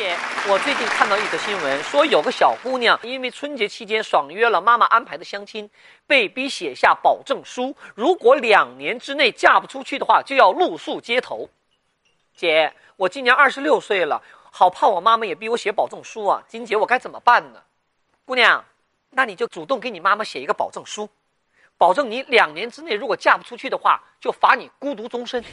姐我最近看到一则新闻说有个小姑娘因为春节期间爽约了妈妈安排的相亲被逼写下保证书如果两年之内嫁不出去的话就要露宿街头。姐我今年二十六岁了好怕我妈妈也逼我写保证书啊金姐我该怎么办呢？姑娘那你就主动给你妈妈写一个保证书保证你两年之内如果嫁不出去的话就罚你孤独终身。